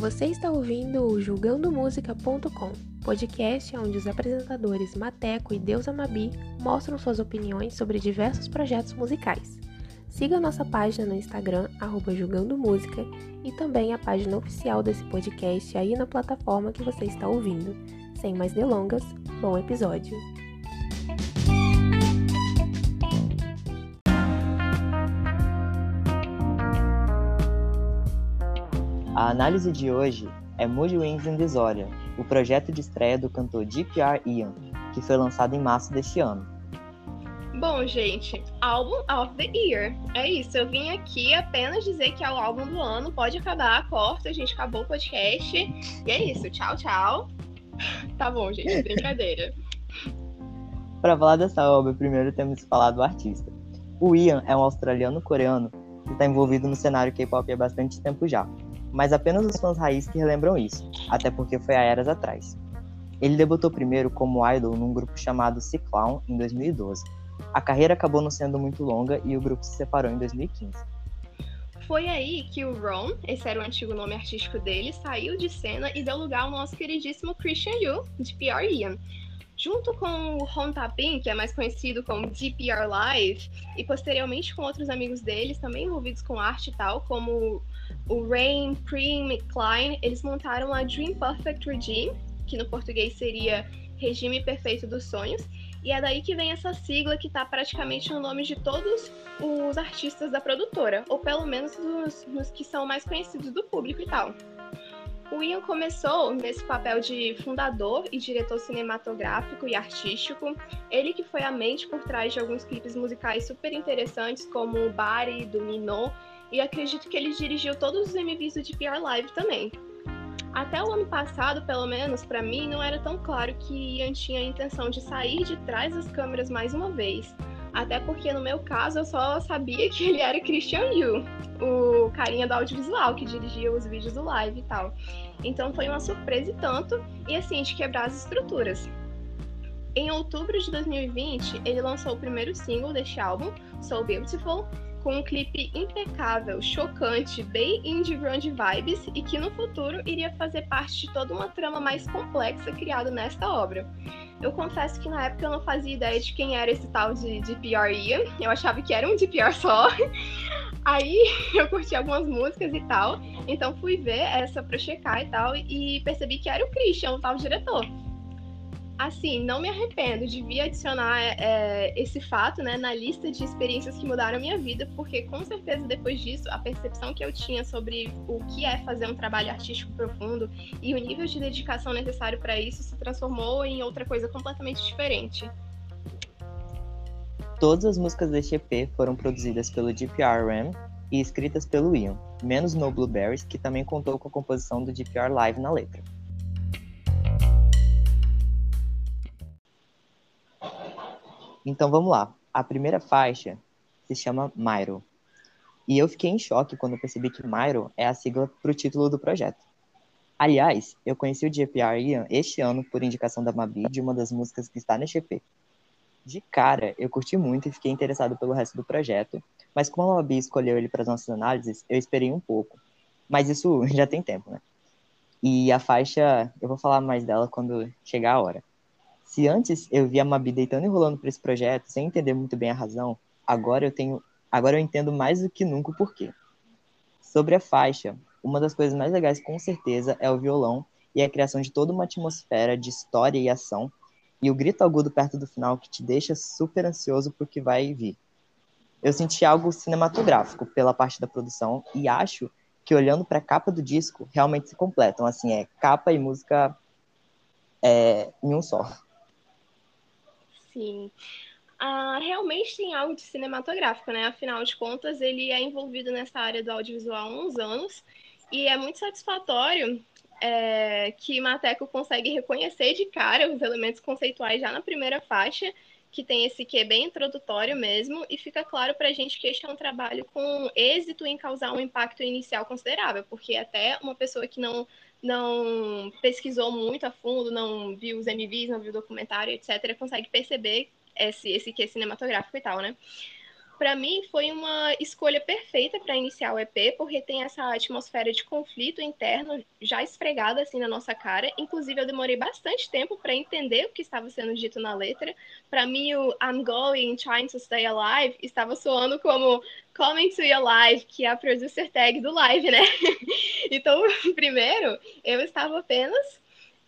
Você está ouvindo o julgandomúsica.com, podcast onde os apresentadores Mateco e Deus Amabi mostram suas opiniões sobre diversos projetos musicais. Siga nossa página no Instagram, arroba e também a página oficial desse podcast aí na plataforma que você está ouvindo. Sem mais delongas, bom episódio! A análise de hoje é Mood Wings in Disorder, o projeto de estreia do cantor DPR Ian, que foi lançado em março deste ano. Bom, gente, álbum of the year. É isso, eu vim aqui apenas dizer que é o álbum do ano, pode acabar, corta, a gente acabou o podcast. E é isso, tchau, tchau. Tá bom, gente, brincadeira. Para falar dessa obra, primeiro temos que falar do artista. O Ian é um australiano-coreano que está envolvido no cenário K-pop há bastante tempo já mas apenas os fãs raiz que relembram isso, até porque foi há eras atrás. Ele debutou primeiro como idol num grupo chamado C-Clown em 2012. A carreira acabou não sendo muito longa e o grupo se separou em 2015. Foi aí que o Ron, esse era o antigo nome artístico dele, saiu de cena e deu lugar ao nosso queridíssimo Christian Yu, de PR Ian. Junto com o Ron Tapin, que é mais conhecido como DPR Live, e posteriormente com outros amigos deles, também envolvidos com arte e tal, como o Rain, Prim e Klein, eles montaram a Dream Perfect Regime, que no português seria Regime Perfeito dos Sonhos, e é daí que vem essa sigla que está praticamente no nome de todos os artistas da produtora, ou pelo menos dos que são mais conhecidos do público e tal. O Ian começou nesse papel de fundador e diretor cinematográfico e artístico. Ele que foi a mente por trás de alguns clipes musicais super interessantes, como o Bari, do Minot, e acredito que ele dirigiu todos os MVs do DPR Live também. Até o ano passado, pelo menos, para mim, não era tão claro que Ian tinha a intenção de sair de trás das câmeras mais uma vez. Até porque, no meu caso, eu só sabia que ele era Christian Yu, o carinha do audiovisual, que dirigia os vídeos do live e tal. Então foi uma surpresa e tanto, e assim, de quebrar as estruturas. Em outubro de 2020, ele lançou o primeiro single deste álbum, So Beautiful, com um clipe impecável, chocante, bem indie grunge vibes e que no futuro iria fazer parte de toda uma trama mais complexa criada nesta obra. Eu confesso que na época eu não fazia ideia de quem era esse tal de DPR Ian, eu achava que era um DPR só. Aí eu curti algumas músicas e tal, então fui ver essa pra checar e tal, e percebi que era o Christian, o tal diretor assim, não me arrependo, devia adicionar é, esse fato né, na lista de experiências que mudaram a minha vida, porque com certeza depois disso, a percepção que eu tinha sobre o que é fazer um trabalho artístico profundo e o nível de dedicação necessário para isso se transformou em outra coisa completamente diferente. Todas as músicas deste EP foram produzidas pelo DPR Ram e escritas pelo Ian, menos No Blueberries, que também contou com a composição do DPR Live na letra. Então vamos lá. A primeira faixa se chama Myro. E eu fiquei em choque quando percebi que Myro é a sigla para o título do projeto. Aliás, eu conheci o GPR Ian este ano por indicação da Mabi de uma das músicas que está neste EP. De cara, eu curti muito e fiquei interessado pelo resto do projeto, mas como a Mabi escolheu ele para as nossas análises, eu esperei um pouco. Mas isso já tem tempo, né? E a faixa, eu vou falar mais dela quando chegar a hora. Se antes eu via a Mabi deitando e rolando para esse projeto sem entender muito bem a razão, agora eu tenho, agora eu entendo mais do que nunca o porquê. Sobre a faixa, uma das coisas mais legais com certeza é o violão e a criação de toda uma atmosfera de história e ação, e o grito agudo perto do final que te deixa super ansioso por que vai vir. Eu senti algo cinematográfico pela parte da produção e acho que olhando para a capa do disco realmente se completam, assim, é capa e música é, em um só. Sim. Ah, realmente tem algo de cinematográfico, né? Afinal de contas, ele é envolvido nessa área do audiovisual há uns anos e é muito satisfatório é, que Mateco consegue reconhecer de cara os elementos conceituais já na primeira faixa, que tem esse que é bem introdutório mesmo, e fica claro para a gente que este é um trabalho com êxito em causar um impacto inicial considerável, porque até uma pessoa que não não pesquisou muito a fundo, não viu os MVs, não viu o documentário, etc., consegue perceber esse, esse que é cinematográfico e tal, né? Para mim foi uma escolha perfeita para iniciar o EP, porque tem essa atmosfera de conflito interno já esfregada assim na nossa cara. Inclusive, eu demorei bastante tempo para entender o que estava sendo dito na letra. Para mim, o I'm going, trying to stay alive estava soando como Coming to Your Live, que é a producer tag do live, né? então, primeiro, eu estava apenas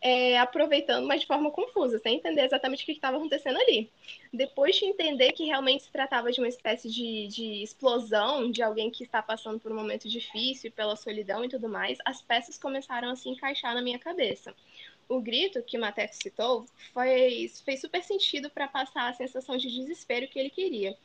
é, aproveitando, mas de forma confusa, sem entender exatamente o que estava acontecendo ali. Depois de entender que realmente se tratava de uma espécie de, de explosão, de alguém que está passando por um momento difícil, pela solidão e tudo mais, as peças começaram a se encaixar na minha cabeça. O grito que Matheus citou fez, fez super sentido para passar a sensação de desespero que ele queria.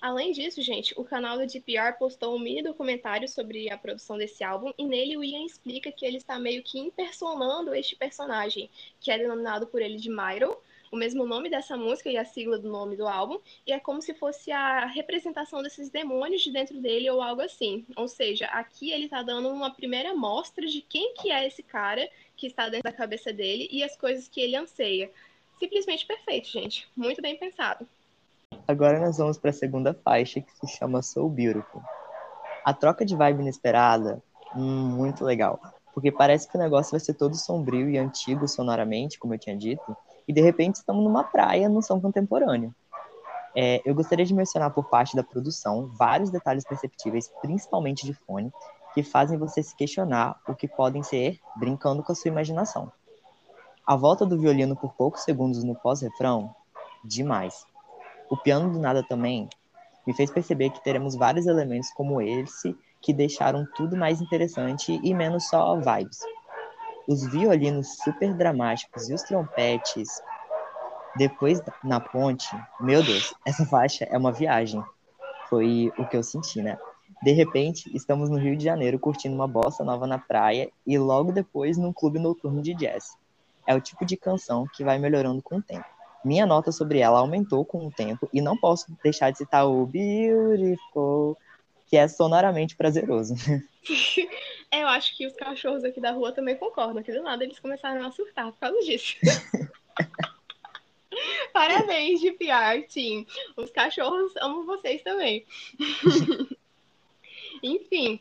Além disso, gente, o canal do DPR postou um mini documentário sobre a produção desse álbum e nele o Ian explica que ele está meio que impersonando este personagem, que é denominado por ele de Myro, o mesmo nome dessa música e a sigla do nome do álbum, e é como se fosse a representação desses demônios de dentro dele ou algo assim. Ou seja, aqui ele está dando uma primeira mostra de quem que é esse cara que está dentro da cabeça dele e as coisas que ele anseia. Simplesmente perfeito, gente. Muito bem pensado. Agora nós vamos para a segunda faixa que se chama So Beautiful. A troca de vibe inesperada, hum, muito legal, porque parece que o negócio vai ser todo sombrio e antigo sonoramente, como eu tinha dito, e de repente estamos numa praia no som contemporâneo. É, eu gostaria de mencionar por parte da produção vários detalhes perceptíveis, principalmente de fone, que fazem você se questionar o que podem ser brincando com a sua imaginação. A volta do violino por poucos segundos no pós-refrão, demais. O piano do nada também me fez perceber que teremos vários elementos como esse que deixaram tudo mais interessante e menos só vibes. Os violinos super dramáticos e os trompetes depois na ponte, meu Deus, essa faixa é uma viagem. Foi o que eu senti, né? De repente, estamos no Rio de Janeiro curtindo uma bossa nova na praia e logo depois num clube noturno de jazz. É o tipo de canção que vai melhorando com o tempo. Minha nota sobre ela aumentou com o tempo e não posso deixar de citar o Beautiful, que é sonoramente prazeroso. Eu acho que os cachorros aqui da rua também concordam, que do nada eles começaram a surtar por causa disso. Parabéns, GPR, Team. Os cachorros amam vocês também. Enfim,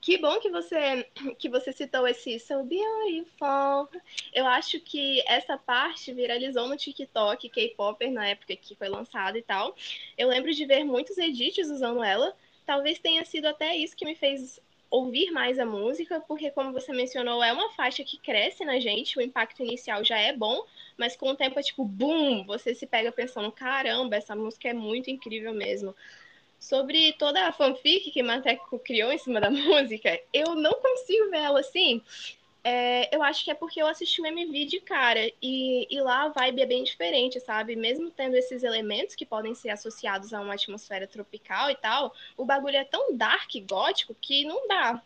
que bom que você que você citou esse So Beautiful. Eu acho que essa parte viralizou no TikTok K-Popper na época que foi lançada e tal. Eu lembro de ver muitos edits usando ela. Talvez tenha sido até isso que me fez ouvir mais a música, porque como você mencionou, é uma faixa que cresce na gente, o impacto inicial já é bom, mas com o tempo é tipo, boom, você se pega pensando, caramba, essa música é muito incrível mesmo sobre toda a fanfic que Mateco criou em cima da música, eu não consigo ver ela assim. É, eu acho que é porque eu assisti o MV de cara e, e lá a vibe é bem diferente, sabe? Mesmo tendo esses elementos que podem ser associados a uma atmosfera tropical e tal, o bagulho é tão dark, gótico, que não dá.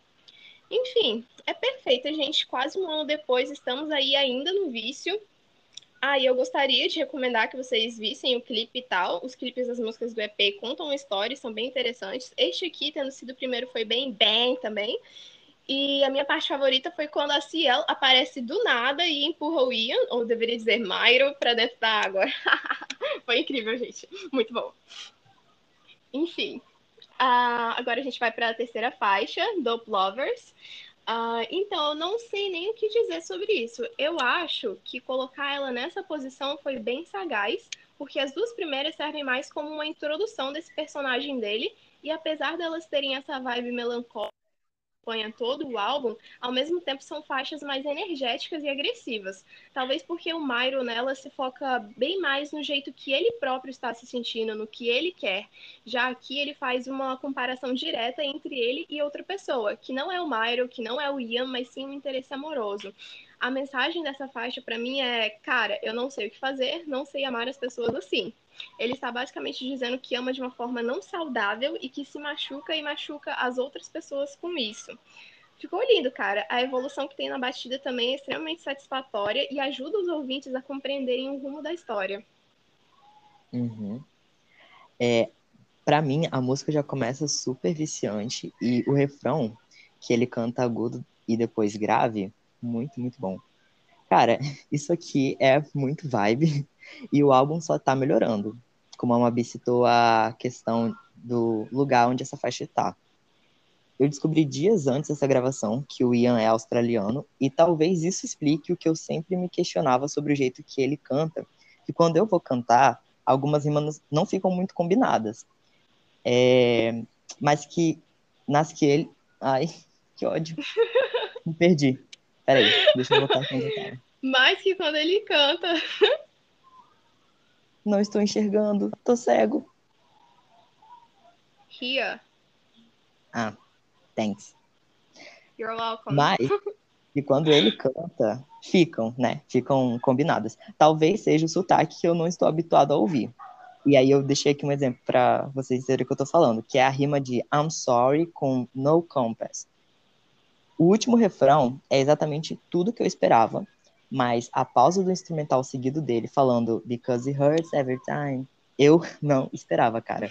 Enfim, é perfeito, gente. Quase um ano depois, estamos aí ainda no vício. Ah, e eu gostaria de recomendar que vocês vissem o clipe e tal. Os clipes das músicas do EP contam uma história, são bem interessantes. Este aqui, tendo sido o primeiro, foi bem bem também. E a minha parte favorita foi quando a Ciel aparece do nada e empurra o Ian, ou deveria dizer Myro, para dentro da água. foi incrível, gente. Muito bom. Enfim. Uh, agora a gente vai para a terceira faixa, Dope Lovers. Uh, então, eu não sei nem o que dizer sobre isso. Eu acho que colocar ela nessa posição foi bem sagaz, porque as duas primeiras servem mais como uma introdução desse personagem dele, e apesar delas terem essa vibe melancólica, acompanha todo o álbum, ao mesmo tempo são faixas mais energéticas e agressivas. Talvez porque o Myro nela se foca bem mais no jeito que ele próprio está se sentindo, no que ele quer. Já aqui ele faz uma comparação direta entre ele e outra pessoa, que não é o Myro, que não é o Ian, mas sim um interesse amoroso. A mensagem dessa faixa para mim é, cara, eu não sei o que fazer, não sei amar as pessoas assim. Ele está basicamente dizendo que ama de uma forma não saudável e que se machuca e machuca as outras pessoas com isso. Ficou lindo, cara. A evolução que tem na batida também é extremamente satisfatória e ajuda os ouvintes a compreenderem o rumo da história. Uhum. É, para mim, a música já começa super viciante e o refrão, que ele canta agudo e depois grave, muito, muito bom. Cara, isso aqui é muito vibe e o álbum só tá melhorando. Como a Mabi citou a questão do lugar onde essa faixa está. Eu descobri dias antes dessa gravação que o Ian é australiano e talvez isso explique o que eu sempre me questionava sobre o jeito que ele canta, que quando eu vou cantar, algumas rimas não ficam muito combinadas. É, mas que nas que ele. Ai, que ódio. Me perdi. Peraí, deixa eu voltar aqui onde eu tava. Mais que quando ele canta. Não estou enxergando, tô cego. Here. Ah, thanks. You're welcome. Mas, e quando ele canta, ficam, né? Ficam combinadas. Talvez seja o sotaque que eu não estou habituado a ouvir. E aí eu deixei aqui um exemplo para vocês entenderem o que eu tô falando, que é a rima de I'm sorry com no compass. O último refrão é exatamente tudo que eu esperava, mas a pausa do instrumental seguido dele falando Because it hurts every time, eu não esperava, cara.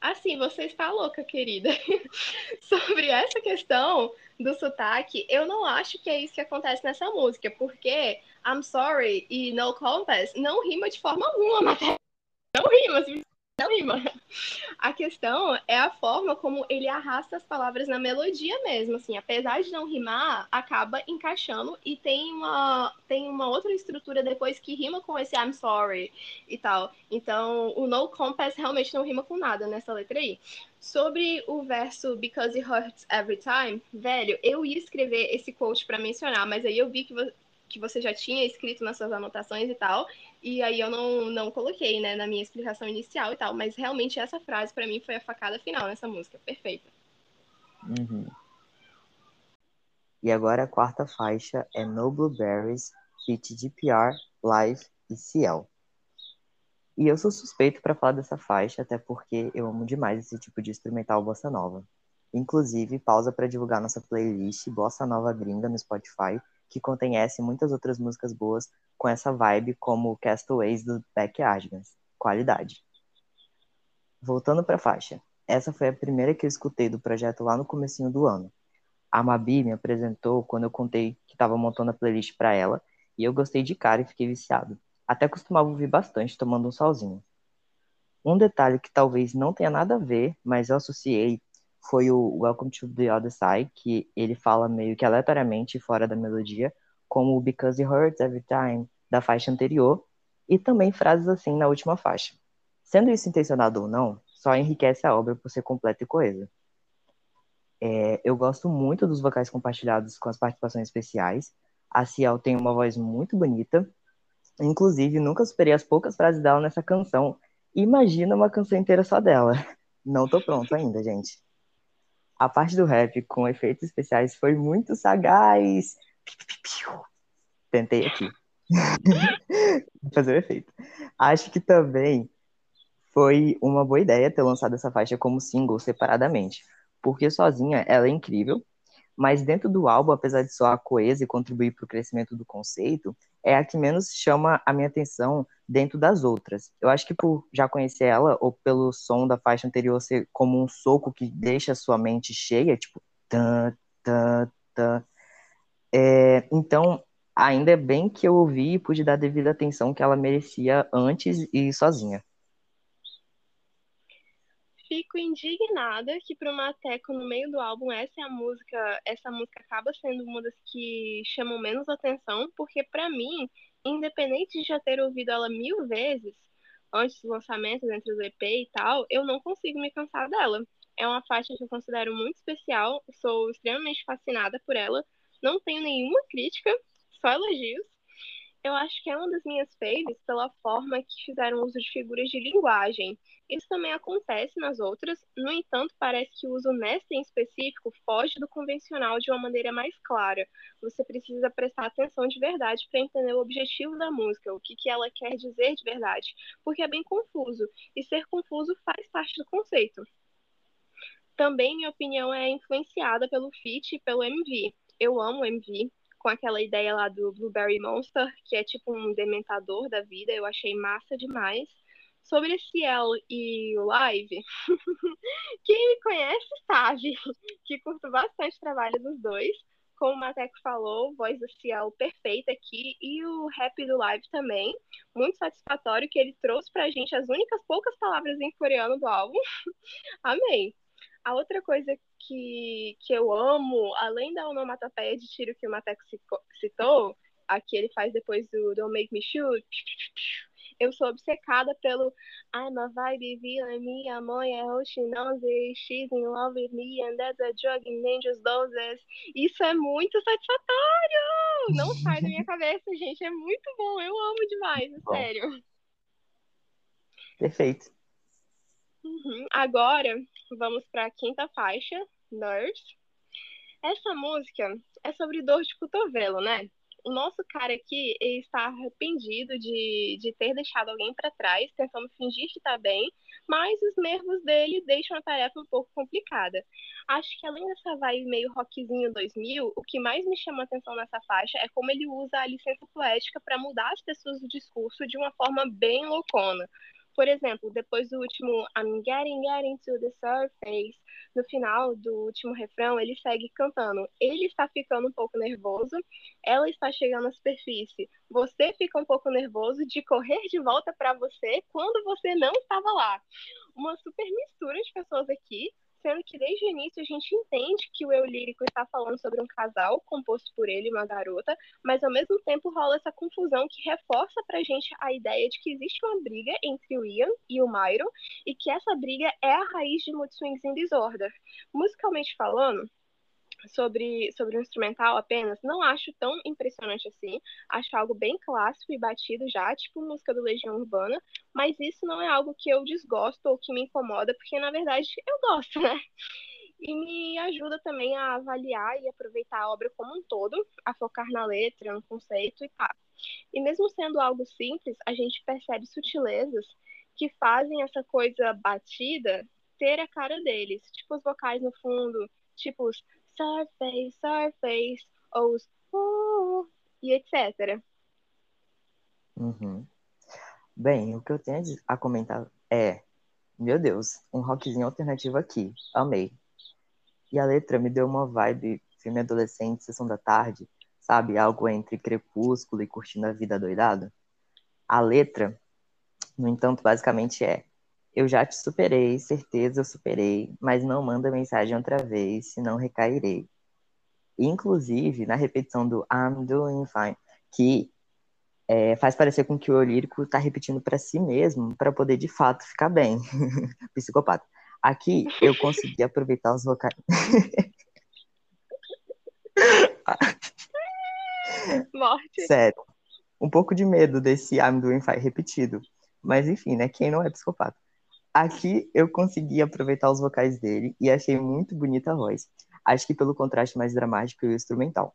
Assim, você está louca, querida. Sobre essa questão do sotaque, eu não acho que é isso que acontece nessa música, porque I'm sorry e No Compass não rima de forma alguma, não rima, não rima. A questão é a forma como ele arrasta as palavras na melodia mesmo, assim, apesar de não rimar, acaba encaixando e tem uma tem uma outra estrutura depois que rima com esse I'm sorry e tal. Então, o no compass realmente não rima com nada nessa letra aí. Sobre o verso Because it hurts every time, velho, eu ia escrever esse quote para mencionar, mas aí eu vi que que você já tinha escrito nas suas anotações e tal, e aí eu não, não coloquei, né, na minha explicação inicial e tal, mas realmente essa frase para mim foi a facada final nessa música, perfeita. Uhum. E agora a quarta faixa é No Blueberries, feat GPR, Live e Ciel. E eu sou suspeito para falar dessa faixa, até porque eu amo demais esse tipo de instrumental bossa nova. Inclusive, pausa para divulgar nossa playlist Bossa Nova Gringa no Spotify, que contém muitas outras músicas boas com essa vibe, como Castaways do Beck Asgans. Qualidade. Voltando para a faixa. Essa foi a primeira que eu escutei do projeto lá no comecinho do ano. A Mabi me apresentou quando eu contei que estava montando a playlist para ela, e eu gostei de cara e fiquei viciado. Até costumava ouvir bastante tomando um solzinho. Um detalhe que talvez não tenha nada a ver, mas eu associei foi o Welcome to the Other Side, que ele fala meio que aleatoriamente fora da melodia, como o Because It Hurts Every Time da faixa anterior, e também frases assim na última faixa. Sendo isso intencionado ou não, só enriquece a obra por ser completa e coesa. É, eu gosto muito dos vocais compartilhados com as participações especiais. A Ciel tem uma voz muito bonita. Inclusive, nunca superei as poucas frases dela nessa canção. Imagina uma canção inteira só dela. Não tô pronto ainda, gente. A parte do rap com efeitos especiais foi muito sagaz. Tentei aqui. fazer o efeito. Acho que também foi uma boa ideia ter lançado essa faixa como single separadamente, porque sozinha ela é incrível, mas dentro do álbum, apesar de soar coesa e contribuir para o crescimento do conceito, é a que menos chama a minha atenção dentro das outras. Eu acho que por já conhecer ela, ou pelo som da faixa anterior ser como um soco que deixa sua mente cheia, tipo, tan, tan, tan. É, então, ainda bem que eu ouvi e pude dar a devida atenção que ela merecia antes e sozinha fico indignada que para uma Teco no meio do álbum essa é a música, essa música acaba sendo uma das que chamam menos atenção, porque para mim, independente de já ter ouvido ela mil vezes antes do lançamento, entre os EP e tal, eu não consigo me cansar dela. É uma faixa que eu considero muito especial, sou extremamente fascinada por ela, não tenho nenhuma crítica, só elogios eu acho que é uma das minhas faves pela forma que fizeram uso de figuras de linguagem. Isso também acontece nas outras, no entanto, parece que o uso nesta em específico foge do convencional de uma maneira mais clara. Você precisa prestar atenção de verdade para entender o objetivo da música, o que, que ela quer dizer de verdade, porque é bem confuso, e ser confuso faz parte do conceito. Também minha opinião é influenciada pelo feat e pelo MV. Eu amo MV, com aquela ideia lá do Blueberry Monster, que é tipo um dementador da vida, eu achei massa demais. Sobre esse El e o Live, quem me conhece sabe que curto bastante o trabalho dos dois. como o Mateco falou, voz do Ciel perfeita aqui e o rap do live também. Muito satisfatório que ele trouxe pra gente as únicas poucas palavras em coreano do álbum. Amei. A outra coisa que, que eu amo, além da onomatopeia de tiro que o Mateco citou, a que ele faz depois do Don't Make Me Shoot, eu sou obcecada pelo I'm a vibe villain, minha mãe é Hoshinose, she's in love with me and that's a drug in dangerous doses. Isso é muito satisfatório! Não sai da minha cabeça, gente, é muito bom, eu amo demais, é sério. Perfeito. Uhum. Agora, vamos para a quinta faixa, Nerves. Essa música é sobre dor de cotovelo, né? o nosso cara aqui está arrependido de, de ter deixado alguém para trás, tentando fingir que está bem, mas os nervos dele deixam a tarefa um pouco complicada. Acho que além dessa vibe meio rockzinho 2000, o que mais me chama atenção nessa faixa é como ele usa a licença poética para mudar as pessoas do discurso de uma forma bem loucona. Por exemplo, depois do último I'm getting, getting to the surface, no final do último refrão, ele segue cantando. Ele está ficando um pouco nervoso, ela está chegando à superfície. Você fica um pouco nervoso de correr de volta para você quando você não estava lá. Uma super mistura de pessoas aqui, sendo que desde o início a gente entende que o eu lírico está falando sobre um casal composto por ele e uma garota, mas ao mesmo tempo rola essa confusão que reforça pra gente a ideia de que existe uma briga entre o Ian e o Myron e que essa briga é a raiz de Mood Swings in Disorder. Musicalmente falando, sobre, sobre o instrumental apenas, não acho tão impressionante assim. Acho algo bem clássico e batido já, tipo música do Legião Urbana, mas isso não é algo que eu desgosto ou que me incomoda, porque na verdade eu gosto, né? E me ajuda também a avaliar e aproveitar a obra como um todo, a focar na letra, no conceito e tá. E mesmo sendo algo simples, a gente percebe sutilezas que fazem essa coisa batida ter a cara deles, tipo os vocais no fundo, tipo os surface, surface, ou os uh, e etc. Uhum. Bem, o que eu tenho a comentar é, meu Deus, um rockzinho alternativo aqui, amei. E a letra me deu uma vibe filme adolescente, sessão da tarde, sabe? Algo entre crepúsculo e curtindo a vida doidado. A letra, no entanto, basicamente é eu já te superei, certeza eu superei, mas não manda mensagem outra vez, senão recairei. Inclusive, na repetição do I'm doing fine, que é, faz parecer com que o lírico está repetindo para si mesmo, para poder de fato ficar bem. Psicopata. Aqui eu consegui aproveitar os vocais. Morte. Sério. Um pouco de medo desse I'm doing fine repetido. Mas enfim, né? Quem não é psicopata? Aqui eu consegui aproveitar os vocais dele e achei muito bonita a voz. Acho que pelo contraste mais dramático e instrumental.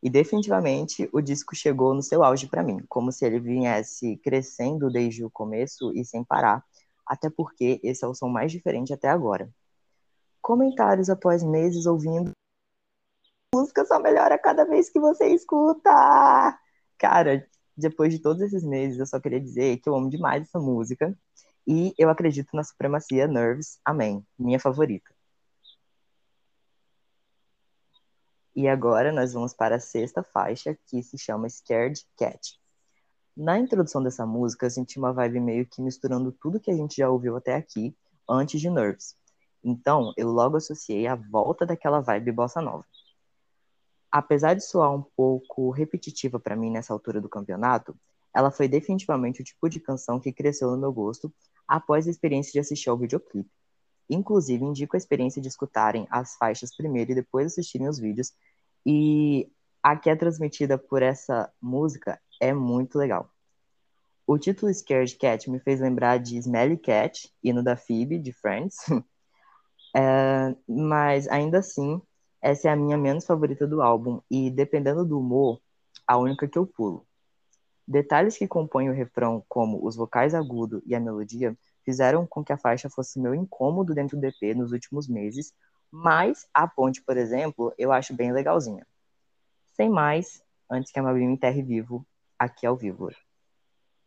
E definitivamente o disco chegou no seu auge para mim, como se ele viesse crescendo desde o começo e sem parar, até porque esse é o som mais diferente até agora. Comentários após meses ouvindo. A música só melhora cada vez que você escuta! Cara, depois de todos esses meses, eu só queria dizer que eu amo demais essa música e eu acredito na supremacia Nerves, amém, minha favorita. E agora nós vamos para a sexta faixa, que se chama Scared Cat. Na introdução dessa música, eu senti uma vibe meio que misturando tudo que a gente já ouviu até aqui, antes de Nerves. Então, eu logo associei a volta daquela vibe bossa nova. Apesar de soar um pouco repetitiva para mim nessa altura do campeonato, ela foi definitivamente o tipo de canção que cresceu no meu gosto após a experiência de assistir ao videoclipe. Inclusive, indico a experiência de escutarem as faixas primeiro e depois assistirem os vídeos. E a que é transmitida por essa música é muito legal. O título Scared Cat me fez lembrar de Smelly Cat, hino da Phoebe, de Friends. é, mas, ainda assim, essa é a minha menos favorita do álbum. E, dependendo do humor, a única que eu pulo. Detalhes que compõem o refrão, como os vocais agudos e a melodia, fizeram com que a faixa fosse meu incômodo dentro do EP nos últimos meses, mas a ponte, por exemplo, eu acho bem legalzinha. Sem mais, antes que a Mabim me enterre vivo, aqui ao vivo.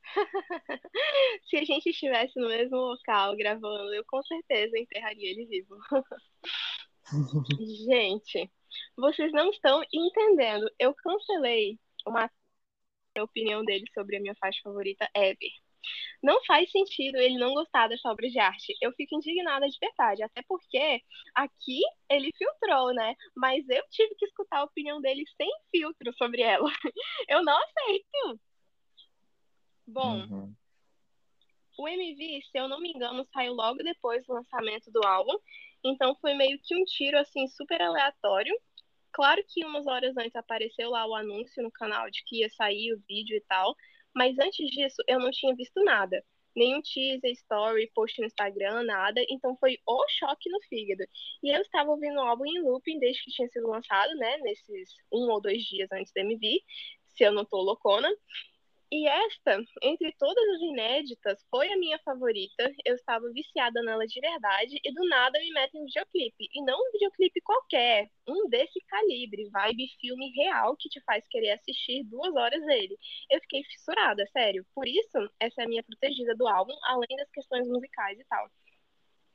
Se a gente estivesse no mesmo local gravando, eu com certeza enterraria ele vivo. gente, vocês não estão entendendo. Eu cancelei uma opinião dele sobre a minha faixa favorita ever. Não faz sentido ele não gostar dessa obra de arte. Eu fico indignada de verdade, até porque aqui ele filtrou, né? Mas eu tive que escutar a opinião dele sem filtro sobre ela. Eu não aceito. Bom, uhum. o MV, se eu não me engano, saiu logo depois do lançamento do álbum. Então foi meio que um tiro assim super aleatório. Claro que umas horas antes apareceu lá o anúncio no canal de que ia sair o vídeo e tal, mas antes disso, eu não tinha visto nada. Nenhum teaser, story, post no Instagram, nada. Então foi o choque no fígado. E eu estava ouvindo o álbum em looping desde que tinha sido lançado, né? Nesses um ou dois dias antes da MV, se eu não tô loucona. E esta, entre todas as inéditas, foi a minha favorita. Eu estava viciada nela de verdade e do nada me metem um videoclipe. E não um videoclipe qualquer, um desse calibre, vibe filme real que te faz querer assistir duas horas dele. Eu fiquei fissurada, sério. Por isso, essa é a minha protegida do álbum, além das questões musicais e tal.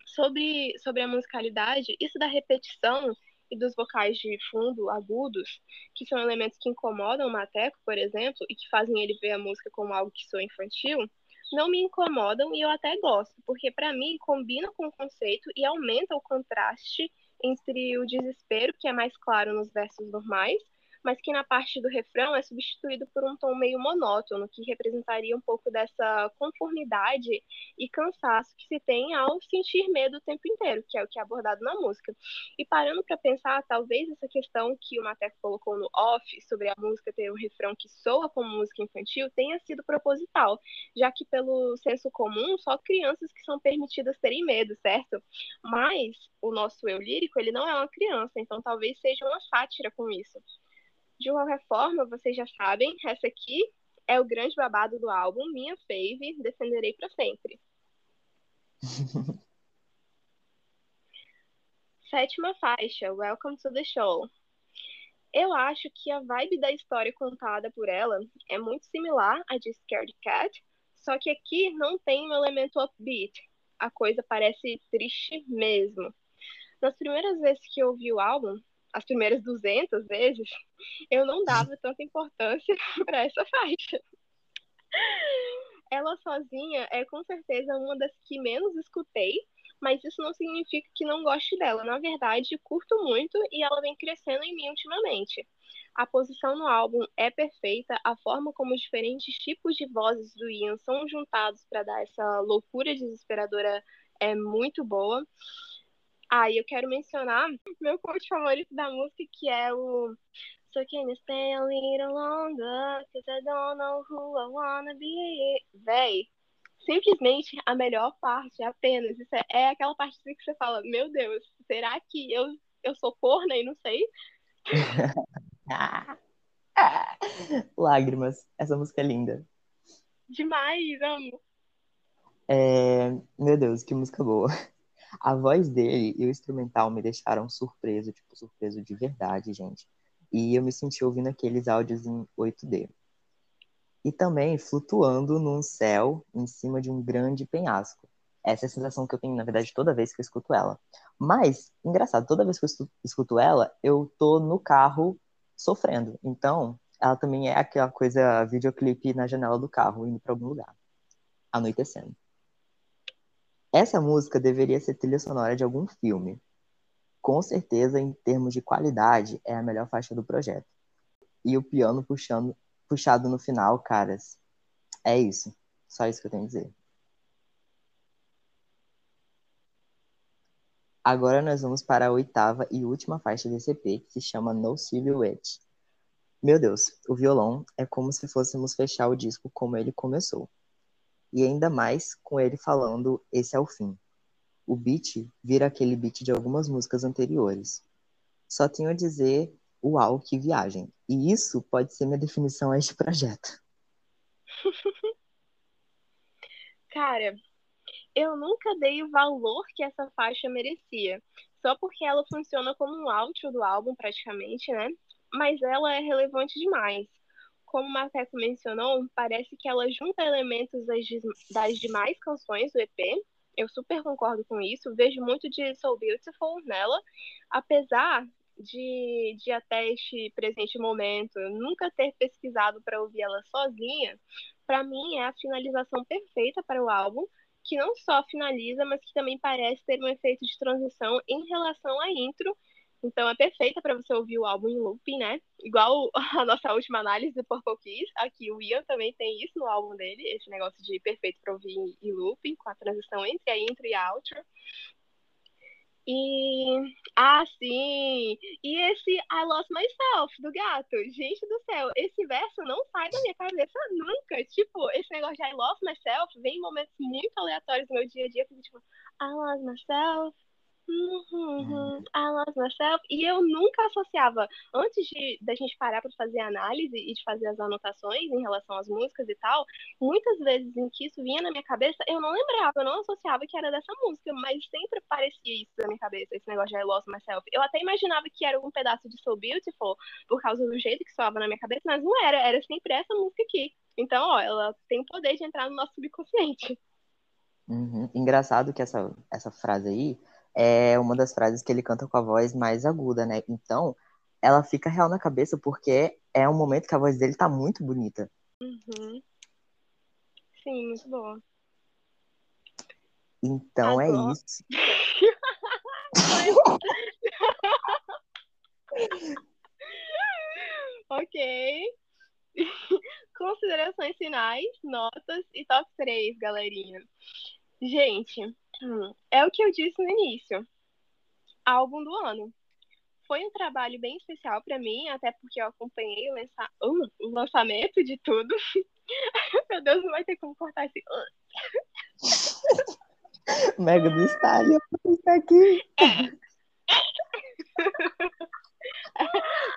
Sobre, sobre a musicalidade, isso da repetição e dos vocais de fundo agudos, que são elementos que incomodam o Mateco, por exemplo, e que fazem ele ver a música como algo que soa infantil, não me incomodam e eu até gosto, porque para mim combina com o conceito e aumenta o contraste entre o desespero, que é mais claro nos versos normais, mas que na parte do refrão é substituído por um tom meio monótono, que representaria um pouco dessa conformidade e cansaço que se tem ao sentir medo o tempo inteiro, que é o que é abordado na música. E parando para pensar, talvez essa questão que o Mateco colocou no off sobre a música ter um refrão que soa como música infantil tenha sido proposital, já que pelo senso comum só crianças que são permitidas terem medo, certo? Mas o nosso eu lírico, ele não é uma criança, então talvez seja uma sátira com isso. De qualquer forma, vocês já sabem, essa aqui é o grande babado do álbum, minha fave, defenderei para sempre. Sétima faixa, Welcome to the Show. Eu acho que a vibe da história contada por ela é muito similar à de Scared Cat, só que aqui não tem um elemento upbeat. A coisa parece triste mesmo. Nas primeiras vezes que eu ouvi o álbum, as primeiras 200 vezes, eu não dava tanta importância para essa faixa. Ela sozinha é com certeza uma das que menos escutei, mas isso não significa que não goste dela. Na verdade, curto muito e ela vem crescendo em mim ultimamente. A posição no álbum é perfeita, a forma como os diferentes tipos de vozes do Ian são juntados para dar essa loucura desesperadora é muito boa. Ah, e eu quero mencionar meu coach favorito da música, que é o So can you stay a little longer? Cause I don't know who I wanna be. Véi, simplesmente a melhor parte, apenas. Isso é, é aquela parte que você fala, meu Deus, será que eu, eu sou corna e não sei? Lágrimas. Essa música é linda. Demais, amo. É... Meu Deus, que música boa. A voz dele e o instrumental me deixaram surpreso, tipo, surpreso de verdade, gente. E eu me senti ouvindo aqueles áudios em 8D. E também flutuando num céu em cima de um grande penhasco. Essa é a sensação que eu tenho, na verdade, toda vez que eu escuto ela. Mas, engraçado, toda vez que eu escuto ela, eu tô no carro sofrendo. Então, ela também é aquela coisa, videoclipe na janela do carro, indo para algum lugar, anoitecendo. Essa música deveria ser trilha sonora de algum filme. Com certeza, em termos de qualidade, é a melhor faixa do projeto. E o piano puxando, puxado no final, caras. É isso. Só isso que eu tenho a dizer. Agora nós vamos para a oitava e última faixa desse EP, que se chama No Silhouette. Meu Deus, o violão é como se fôssemos fechar o disco como ele começou e ainda mais com ele falando esse é o fim. O beat vira aquele beat de algumas músicas anteriores. Só tenho a dizer, uau, que viagem. E isso pode ser minha definição a este projeto. Cara, eu nunca dei o valor que essa faixa merecia. Só porque ela funciona como um outro do álbum, praticamente, né? Mas ela é relevante demais como o Mateco mencionou, parece que ela junta elementos das, das demais canções do EP. Eu super concordo com isso. Vejo muito de So Beautiful nela, apesar de, de até este presente momento, nunca ter pesquisado para ouvir ela sozinha, para mim é a finalização perfeita para o álbum, que não só finaliza, mas que também parece ter um efeito de transição em relação à intro. Então é perfeita para você ouvir o álbum em looping, né? Igual a nossa última análise do Purple Kiss, aqui o Ian também tem isso no álbum dele, esse negócio de perfeito para ouvir em looping, com a transição entre a intro e a outro. E. Ah, sim! E esse I Lost Myself do gato. Gente do céu, esse verso não sai da minha cabeça nunca. Tipo, esse negócio de I Lost Myself vem em momentos muito aleatórios do meu dia a dia, que tipo, I Lost Myself. Uhum, I lost myself. E eu nunca associava, antes de da gente parar para fazer a análise e de fazer as anotações em relação às músicas e tal, muitas vezes em que isso vinha na minha cabeça, eu não lembrava, eu não associava que era dessa música, mas sempre parecia isso na minha cabeça, esse negócio de I lost myself. Eu até imaginava que era um pedaço de So Beautiful, por causa do jeito que soava na minha cabeça, mas não era, era sempre essa música aqui. Então, ó, ela tem o poder de entrar no nosso subconsciente. Uhum. Engraçado que essa, essa frase aí é uma das frases que ele canta com a voz mais aguda, né? Então, ela fica real na cabeça porque é um momento que a voz dele tá muito bonita. Uhum. Sim, muito boa. Então é isso. ok. Considerações finais, notas e top 3, galerinha. Gente, hum, é o que eu disse no início. Álbum do ano. Foi um trabalho bem especial para mim, até porque eu acompanhei o, lança... uh, o lançamento de tudo. Meu Deus, não vai ter como cortar esse. Mega do Stalin, está aqui. É.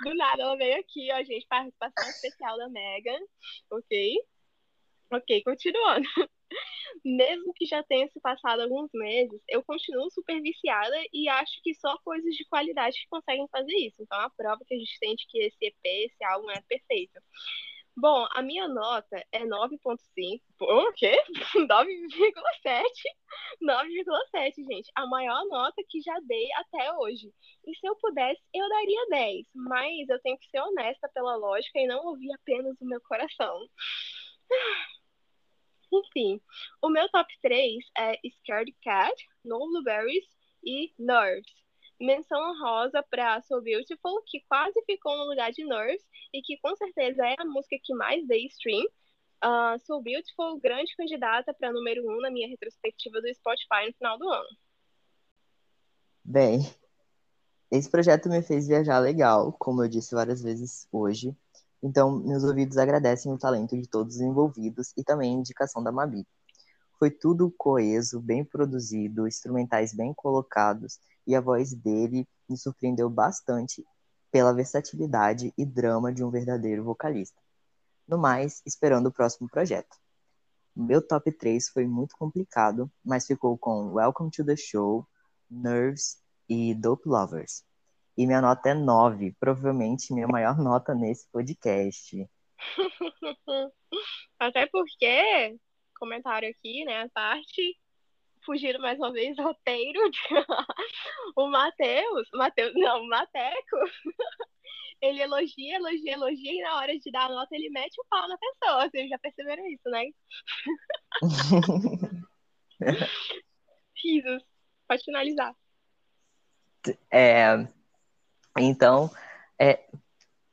Do nada, ela veio aqui, ó, gente, participação especial da Megan, ok? Ok, continuando mesmo que já tenha se passado alguns meses, eu continuo super viciada e acho que só coisas de qualidade que conseguem fazer isso. então a prova que a gente tem de que esse EP, esse álbum é perfeito. Bom, a minha nota é 9.5. O quê? 9,7? 9,7, gente. A maior nota que já dei até hoje. E se eu pudesse, eu daria 10. Mas eu tenho que ser honesta pela lógica e não ouvir apenas o meu coração. Enfim, o meu top 3 é Scared Cat, No Blueberries e Nerves. Menção honrosa para So Beautiful, que quase ficou no lugar de Nerves e que com certeza é a música que mais dei stream. Uh, so Beautiful, grande candidata para número 1 um na minha retrospectiva do Spotify no final do ano. Bem, esse projeto me fez viajar legal, como eu disse várias vezes hoje. Então, meus ouvidos agradecem o talento de todos os envolvidos e também a indicação da Mabi. Foi tudo coeso, bem produzido, instrumentais bem colocados e a voz dele me surpreendeu bastante pela versatilidade e drama de um verdadeiro vocalista. No mais, esperando o próximo projeto. Meu top 3 foi muito complicado, mas ficou com Welcome to the Show, Nerves e Dope Lovers. E minha nota é 9, provavelmente minha maior nota nesse podcast. Até porque, comentário aqui, né, a parte, fugindo mais uma vez do roteiro, o Matheus, Matheus, não, o Mateco, ele elogia, elogia, elogia, e na hora de dar a nota ele mete o pau na pessoa, vocês já perceberam isso, né? Risos, pode finalizar. É, então, é,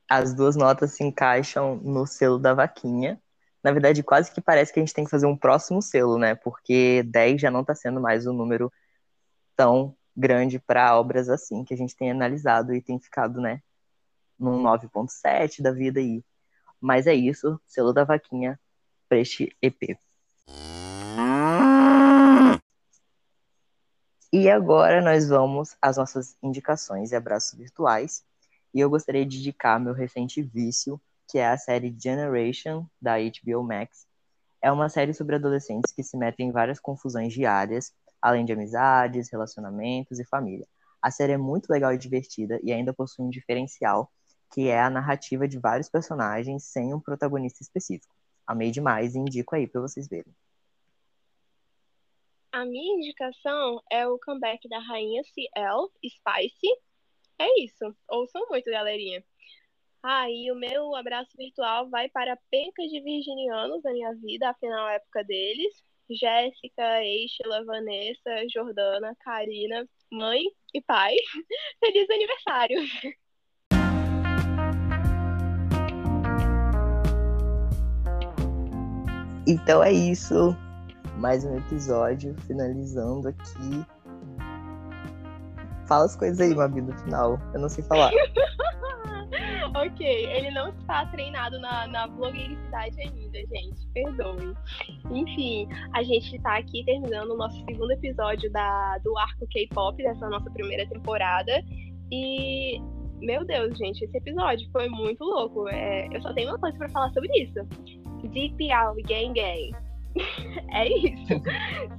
as duas notas se encaixam no selo da vaquinha. Na verdade, quase que parece que a gente tem que fazer um próximo selo, né? Porque 10 já não está sendo mais um número tão grande para obras assim que a gente tem analisado e tem ficado, né, num 9.7 da vida aí. Mas é isso, selo da vaquinha para este EP. E agora nós vamos às nossas indicações e abraços virtuais. E eu gostaria de indicar meu recente vício, que é a série Generation, da HBO Max. É uma série sobre adolescentes que se metem em várias confusões diárias, além de amizades, relacionamentos e família. A série é muito legal e divertida e ainda possui um diferencial, que é a narrativa de vários personagens sem um protagonista específico. Amei demais e indico aí para vocês verem. A minha indicação é o comeback da rainha CL, Spice. é isso. Ouçam muito, galerinha. Ah, e o meu abraço virtual vai para pencas de virginianos da minha vida, afinal é a época deles. Jéssica, Eichela, Vanessa, Jordana, Karina, mãe e pai. Feliz aniversário! Então é isso. Mais um episódio finalizando aqui. Fala as coisas aí, Mabi, no final. Eu não sei falar. ok, ele não está treinado na, na blogueiricidade ainda, gente. Perdoe. Enfim, a gente está aqui terminando o nosso segundo episódio da, do arco K-pop, dessa nossa primeira temporada. E, meu Deus, gente, esse episódio foi muito louco. É, eu só tenho uma coisa para falar sobre isso. Out Gang Gang. é isso.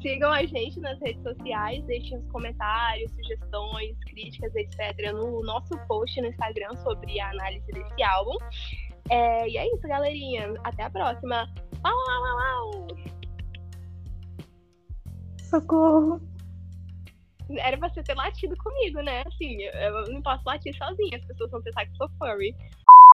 Sigam a gente nas redes sociais, deixem os comentários, sugestões, críticas, etc. no nosso post no Instagram sobre a análise desse álbum. É, e é isso, galerinha. Até a próxima. Au, au, au, au. Socorro! Era pra você ter latido comigo, né? Assim, eu não posso latir sozinha, as pessoas vão pensar que sou furry.